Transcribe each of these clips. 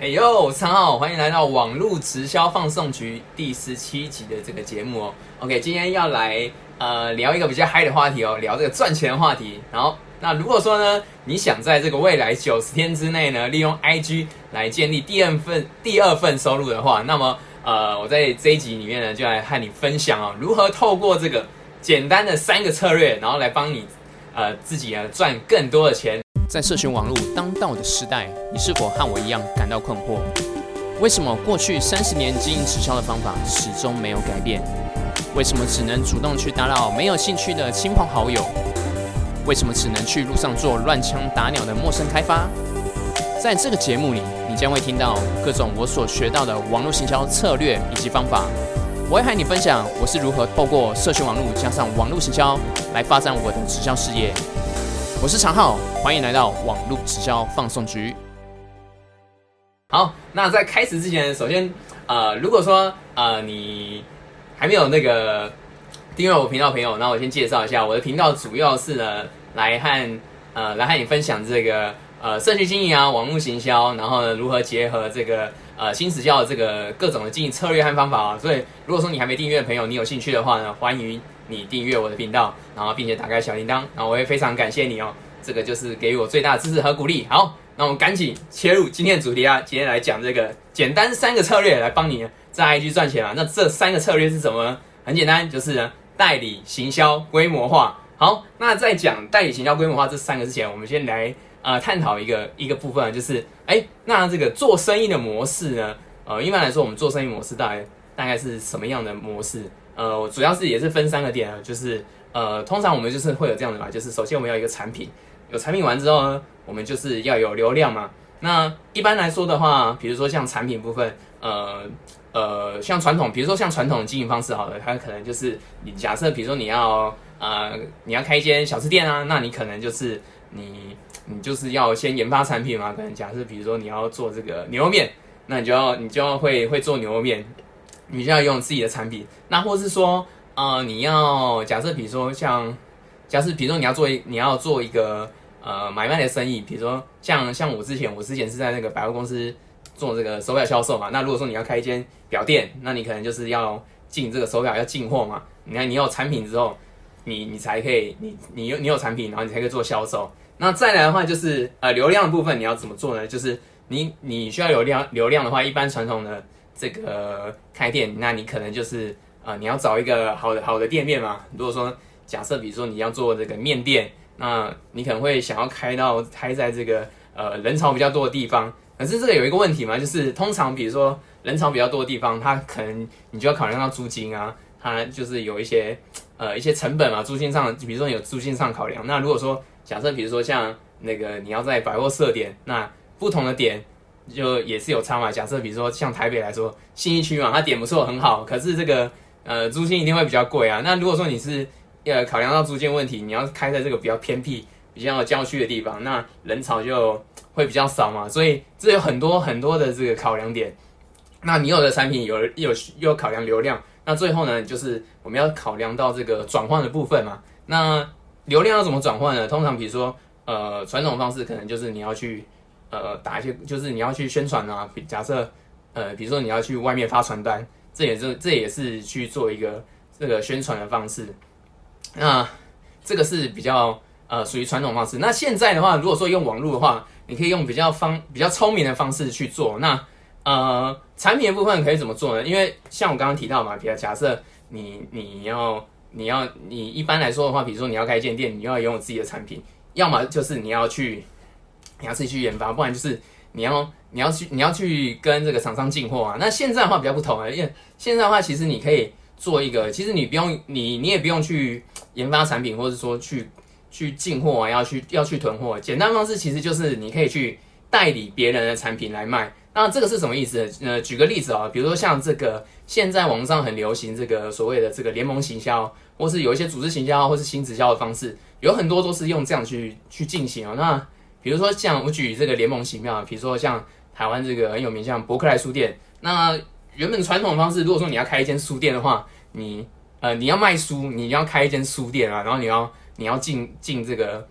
哎呦，三号，欢迎来到网络直销放送局第十七集的这个节目哦。OK，今天要来呃聊一个比较嗨的话题哦，聊这个赚钱的话题。然后，那如果说呢，你想在这个未来九十天之内呢，利用 IG 来建立第二份第二份收入的话，那么呃，我在这一集里面呢，就来和你分享哦，如何透过这个简单的三个策略，然后来帮你呃自己呢赚更多的钱。在社群网络当道的时代，你是否和我一样感到困惑？为什么过去三十年经营直销的方法始终没有改变？为什么只能主动去打扰没有兴趣的亲朋好友？为什么只能去路上做乱枪打鸟的陌生开发？在这个节目里，你将会听到各种我所学到的网络行销策略以及方法。我会和你分享我是如何透过社群网络加上网络行销来发展我的直销事业。我是常浩，欢迎来到网络直销放送局。好，那在开始之前，首先，呃，如果说呃你还没有那个订阅我频道朋友，那我先介绍一下，我的频道主要是呢来和呃来和你分享这个呃社区经营啊、网络行销，然后呢如何结合这个呃新直销的这个各种的经营策略和方法啊。所以，如果说你还没订阅的朋友，你有兴趣的话呢，欢迎。你订阅我的频道，然后并且打开小铃铛，然后我会非常感谢你哦。这个就是给予我最大的支持和鼓励。好，那我们赶紧切入今天的主题啊！今天来讲这个简单三个策略来帮你在 IG 赚钱啊。那这三个策略是什么？很简单，就是呢代理行销规模化。好，那在讲代理行销规模化这三个之前，我们先来呃探讨一个一个部分，就是哎，那这个做生意的模式呢？呃，一般来说，我们做生意模式大概大概是什么样的模式？呃，主要是也是分三个点啊，就是呃，通常我们就是会有这样的嘛，就是首先我们要一个产品，有产品完之后呢，我们就是要有流量嘛。那一般来说的话，比如说像产品部分，呃呃，像传统，比如说像传统的经营方式，好了，它可能就是你假设，比如说你要呃你要开一间小吃店啊，那你可能就是你你就是要先研发产品嘛，可能假设比如说你要做这个牛肉面，那你就要你就要会会做牛肉面。你就要用自己的产品，那或是说，呃，你要假设，比如说像，假设比如说你要做一你要做一个呃买卖的生意，比如说像像我之前我之前是在那个百货公司做这个手表销售嘛，那如果说你要开一间表店，那你可能就是要进这个手表要进货嘛，你看你有产品之后，你你才可以你你有你有产品，然后你才可以做销售。那再来的话就是呃流量的部分你要怎么做呢？就是你你需要有量流量的话，一般传统的。这个开店，那你可能就是呃，你要找一个好的好的店面嘛。如果说假设，比如说你要做这个面店，那你可能会想要开到开在这个呃人潮比较多的地方。可是这个有一个问题嘛，就是通常比如说人潮比较多的地方，它可能你就要考量到租金啊，它就是有一些呃一些成本嘛，租金上，比如说有租金上考量。那如果说假设比如说像那个你要在百货设点，那不同的点。就也是有差嘛。假设比如说像台北来说，信义区嘛，它点不错，很好。可是这个呃租金一定会比较贵啊。那如果说你是呃考量到租金问题，你要开在这个比较偏僻、比较郊区的地方，那人潮就会比较少嘛。所以这有很多很多的这个考量点。那你有的产品有有又考量流量，那最后呢，就是我们要考量到这个转换的部分嘛。那流量要怎么转换呢？通常比如说呃传统方式可能就是你要去。呃，打一些就是你要去宣传啊，假设呃，比如说你要去外面发传单，这也是这也是去做一个这个宣传的方式。那这个是比较呃属于传统方式。那现在的话，如果说用网络的话，你可以用比较方比较聪明的方式去做。那呃，产品的部分可以怎么做呢？因为像我刚刚提到嘛，比如假设你你要你要你一般来说的话，比如说你要开一间店，你要拥有自己的产品，要么就是你要去。你要自己去研发，不然就是你要你要去你要去跟这个厂商进货啊。那现在的话比较不同啊，因为现在的话其实你可以做一个，其实你不用你你也不用去研发产品，或者说去去进货啊，要去要去囤货。简单方式其实就是你可以去代理别人的产品来卖。那这个是什么意思？呃，举个例子啊，比如说像这个现在网上很流行这个所谓的这个联盟行销，或是有一些组织行销，或是新直销的方式，有很多都是用这样去去进行啊。那比如说像我举这个联盟奇妙，比如说像台湾这个很有名像伯克莱书店，那原本传统的方式，如果说你要开一间书店的话，你呃你要卖书，你要开一间书店啊，然后你要你要进进这个，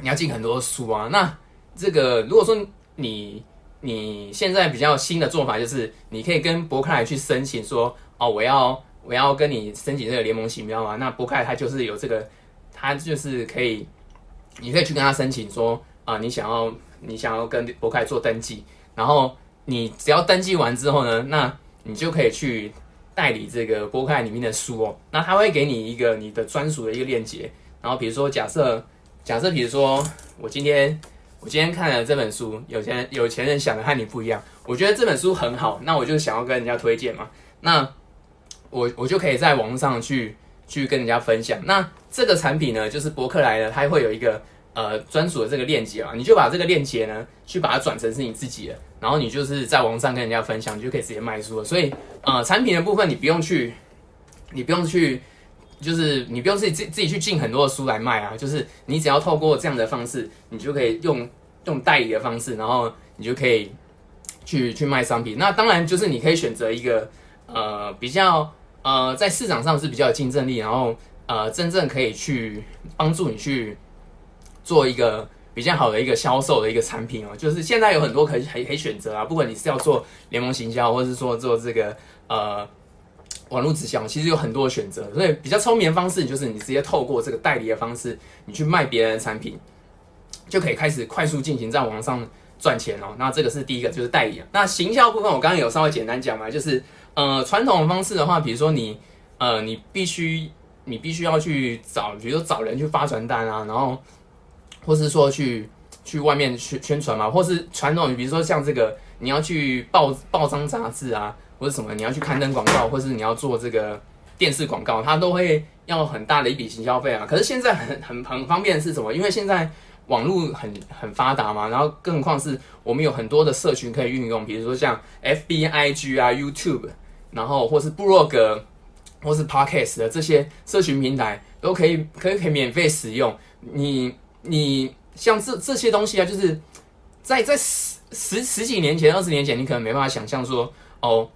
你要进很多书啊，那这个如果说你你现在比较新的做法就是，你可以跟博克莱去申请说，哦，我要我要跟你申请这个联盟行标嘛。那博客来它就是有这个，它就是可以，你可以去跟他申请说，啊、你想要你想要跟博克莱做登记，然后你只要登记完之后呢，那你就可以去代理这个博客来里面的书哦。那他会给你一个你的专属的一个链接，然后比如说假设假设比如说我今天。我今天看了这本书，有钱有钱人想的和你不一样。我觉得这本书很好，那我就想要跟人家推荐嘛。那我我就可以在网络上去去跟人家分享。那这个产品呢，就是博客来的，它会有一个呃专属的这个链接啊，你就把这个链接呢，去把它转成是你自己的，然后你就是在网上跟人家分享，你就可以直接卖书了。所以呃，产品的部分你不用去，你不用去。就是你不用自己自自己去进很多的书来卖啊，就是你只要透过这样的方式，你就可以用用代理的方式，然后你就可以去去卖商品。那当然就是你可以选择一个呃比较呃在市场上是比较有竞争力，然后呃真正可以去帮助你去做一个比较好的一个销售的一个产品哦。就是现在有很多可以可以可以选择啊，不管你是要做联盟行销，或者是说做这个呃。网络直销其实有很多的选择，所以比较聪明的方式就是你直接透过这个代理的方式，你去卖别人的产品，就可以开始快速进行在网上赚钱哦。那这个是第一个，就是代理。那行销部分我刚刚有稍微简单讲嘛，就是呃传统方式的话，比如说你呃你必须你必须要去找，比如说找人去发传单啊，然后或是说去去外面宣宣传嘛，或是传统，比如说像这个你要去报报章杂志啊。或者什么，你要去刊登广告，或是你要做这个电视广告，它都会要很大的一笔行销费啊。可是现在很很很方便的是什么？因为现在网络很很发达嘛，然后更何况是我们有很多的社群可以运用，比如说像 FB、IG 啊、YouTube，然后或是部落格，或是 Podcast 的这些社群平台都可以可以可以免费使用。你你像这这些东西啊，就是在在十十十几年前、二十年前，你可能没办法想象说哦。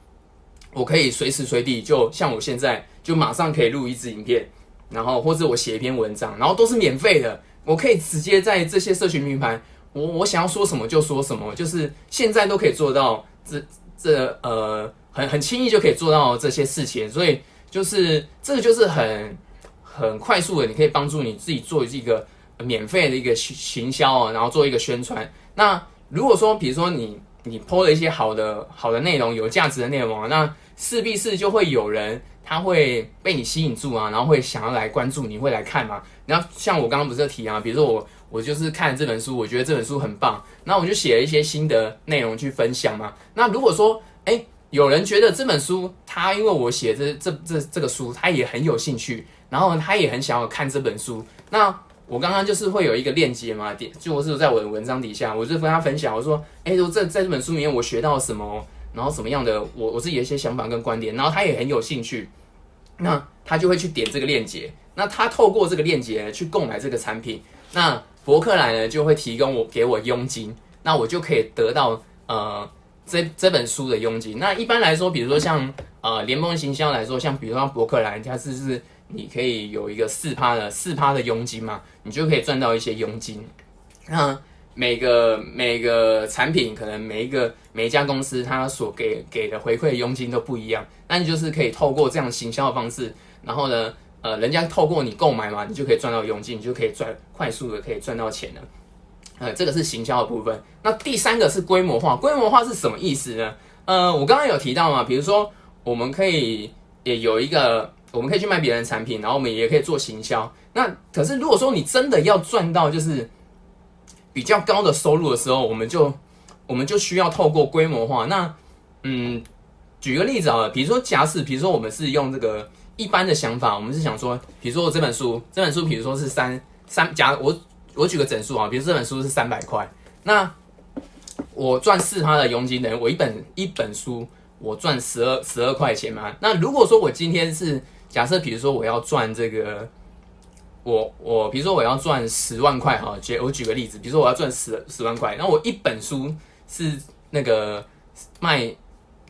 我可以随时随地，就像我现在，就马上可以录一支影片，然后或者我写一篇文章，然后都是免费的。我可以直接在这些社群平台，我我想要说什么就说什么，就是现在都可以做到这这呃很很轻易就可以做到这些事情。所以就是这个就是很很快速的，你可以帮助你自己做一个免费的一个行销啊，然后做一个宣传。那如果说比如说你。你 PO 了一些好的好的内容，有价值的内容，那势必是就会有人他会被你吸引住啊，然后会想要来关注你，会来看嘛。然后像我刚刚不是提啊，比如说我我就是看这本书，我觉得这本书很棒，那我就写了一些新的内容去分享嘛。那如果说哎有人觉得这本书他因为我写这这这这个书，他也很有兴趣，然后他也很想要看这本书，那。我刚刚就是会有一个链接嘛，点就我是在我的文章底下，我就跟他分享，我说，哎，我这在这本书里面我学到什么，然后什么样的我我自己的一些想法跟观点，然后他也很有兴趣，那他就会去点这个链接，那他透过这个链接去购买这个产品，那博客来呢就会提供我给我佣金，那我就可以得到呃这这本书的佣金。那一般来说，比如说像呃联盟行销来说，像比如说博客来，它是是。你可以有一个四趴的四趴的佣金嘛，你就可以赚到一些佣金。那每个每个产品可能每一个每一家公司它所给给的回馈佣金都不一样，那你就是可以透过这样行销的方式，然后呢，呃，人家透过你购买嘛，你就可以赚到佣金，你就可以赚快速的可以赚到钱了。呃，这个是行销的部分。那第三个是规模化，规模化是什么意思呢？呃，我刚刚有提到嘛，比如说我们可以也有一个。我们可以去卖别人的产品，然后我们也可以做行销。那可是如果说你真的要赚到就是比较高的收入的时候，我们就我们就需要透过规模化。那嗯，举个例子啊，比如说假使，比如说我们是用这个一般的想法，我们是想说，比如说我这本书，这本书比如说是三三，假我我举个整数啊，比如这本书是三百块，那我赚四它的佣金等于我一本一本书我赚十二十二块钱嘛。那如果说我今天是假设比如说我要赚这个，我我比如说我要赚十万块哈，举我举个例子，比如说我要赚十十万块，那我一本书是那个卖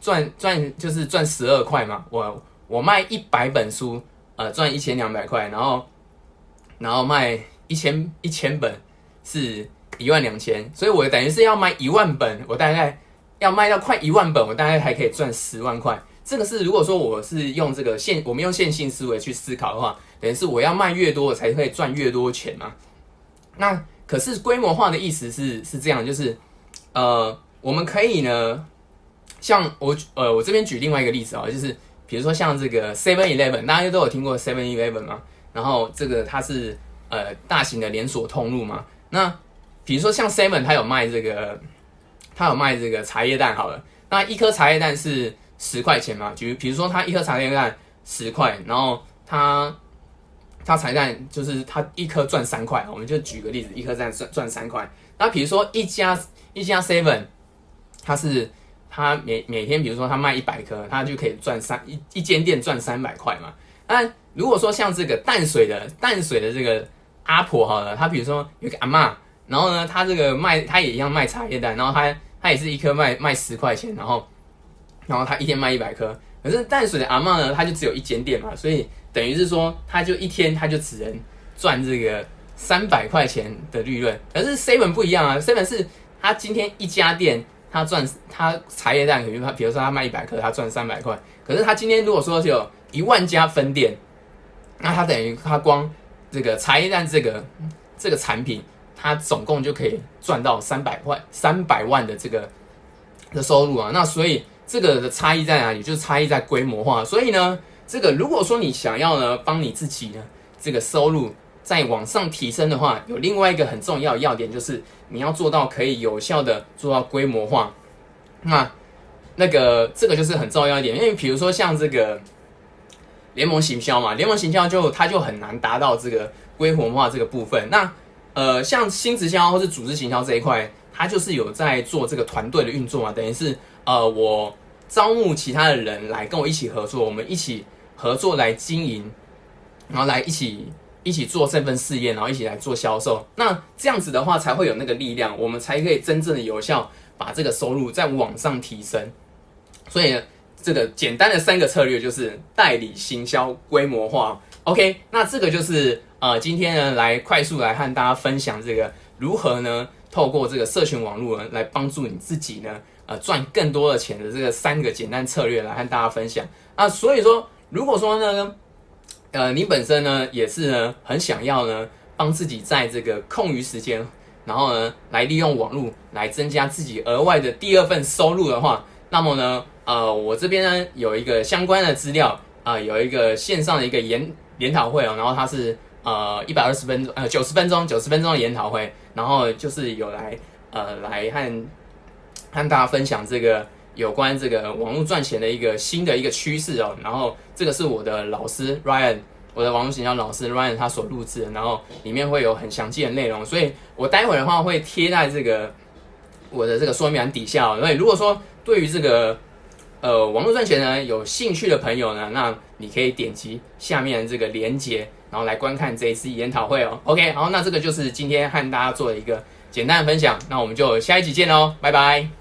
赚赚就是赚十二块嘛，我我卖一百本书，呃赚一千两百块，然后然后卖一千一千本是一万两千，所以我等于是要卖一万本，我大概要卖到快一万本，我大概还可以赚十万块。这个是如果说我是用这个线，我们用线性思维去思考的话，等于是我要卖越多，我才可以赚越多钱嘛。那可是规模化的意思是是这样，就是呃，我们可以呢，像我呃，我这边举另外一个例子啊，就是比如说像这个 Seven Eleven，大家都有听过 Seven Eleven 嘛，然后这个它是呃大型的连锁通路嘛。那比如说像 Seven，它有卖这个，它有卖这个茶叶蛋好了，那一颗茶叶蛋是。十块钱嘛，举比如说他一颗茶叶蛋十块，然后他他茶叶蛋就是他一颗赚三块，我们就举个例子，一颗蛋赚赚三块。那比如说一家一家 seven，他是他每每天比如说他卖一百颗，他就可以赚三一一间店赚三百块嘛。那如果说像这个淡水的淡水的这个阿婆好了，他比如说有个阿妈，然后呢他这个卖他也一样卖茶叶蛋，然后他他也是一颗卖卖十块钱，然后。然后他一天卖一百颗，可是淡水的阿嬷呢，他就只有一间店嘛，所以等于是说，他就一天他就只能赚这个三百块钱的利润。可是 seven 不一样啊，seven 是他今天一家店，他赚他茶叶蛋，比如他比如说他卖一百颗，他赚三百块。可是他今天如果说有一万家分店，那他等于他光这个茶叶蛋这个这个产品，他总共就可以赚到三百块三百万的这个的收入啊。那所以。这个的差异在哪里？就是差异在规模化。所以呢，这个如果说你想要呢，帮你自己呢，这个收入再往上提升的话，有另外一个很重要的要点，就是你要做到可以有效的做到规模化。那那个这个就是很重要一点，因为比如说像这个联盟行销嘛，联盟行销就它就很难达到这个规模化这个部分。那呃，像新直销或是组织行销这一块，它就是有在做这个团队的运作嘛，等于是。呃，我招募其他的人来跟我一起合作，我们一起合作来经营，然后来一起一起做这份事业，然后一起来做销售。那这样子的话，才会有那个力量，我们才可以真正的有效把这个收入再往上提升。所以，这个简单的三个策略就是代理行销规模化。OK，那这个就是呃，今天呢来快速来和大家分享这个如何呢，透过这个社群网络呢来帮助你自己呢。呃，赚更多的钱的这个三个简单策略来和大家分享啊。所以说，如果说呢，呃，你本身呢也是呢很想要呢帮自己在这个空余时间，然后呢来利用网络来增加自己额外的第二份收入的话，那么呢，呃，我这边呢有一个相关的资料啊，有一个线上的一个研研讨会哦，然后它是呃一百二十分钟呃九十分钟九十分钟的研讨会，然后就是有来呃来和。和大家分享这个有关这个网络赚钱的一个新的一个趋势哦，然后这个是我的老师 Ryan，我的网络形象老师 Ryan 他所录制的，然后里面会有很详细的内容，所以我待会的话会贴在这个我的这个说明栏底下。所以如果说对于这个呃网络赚钱呢有兴趣的朋友呢，那你可以点击下面这个连接，然后来观看这一次研讨会哦。OK，好，那这个就是今天和大家做的一个简单的分享，那我们就下一集见喽，拜拜。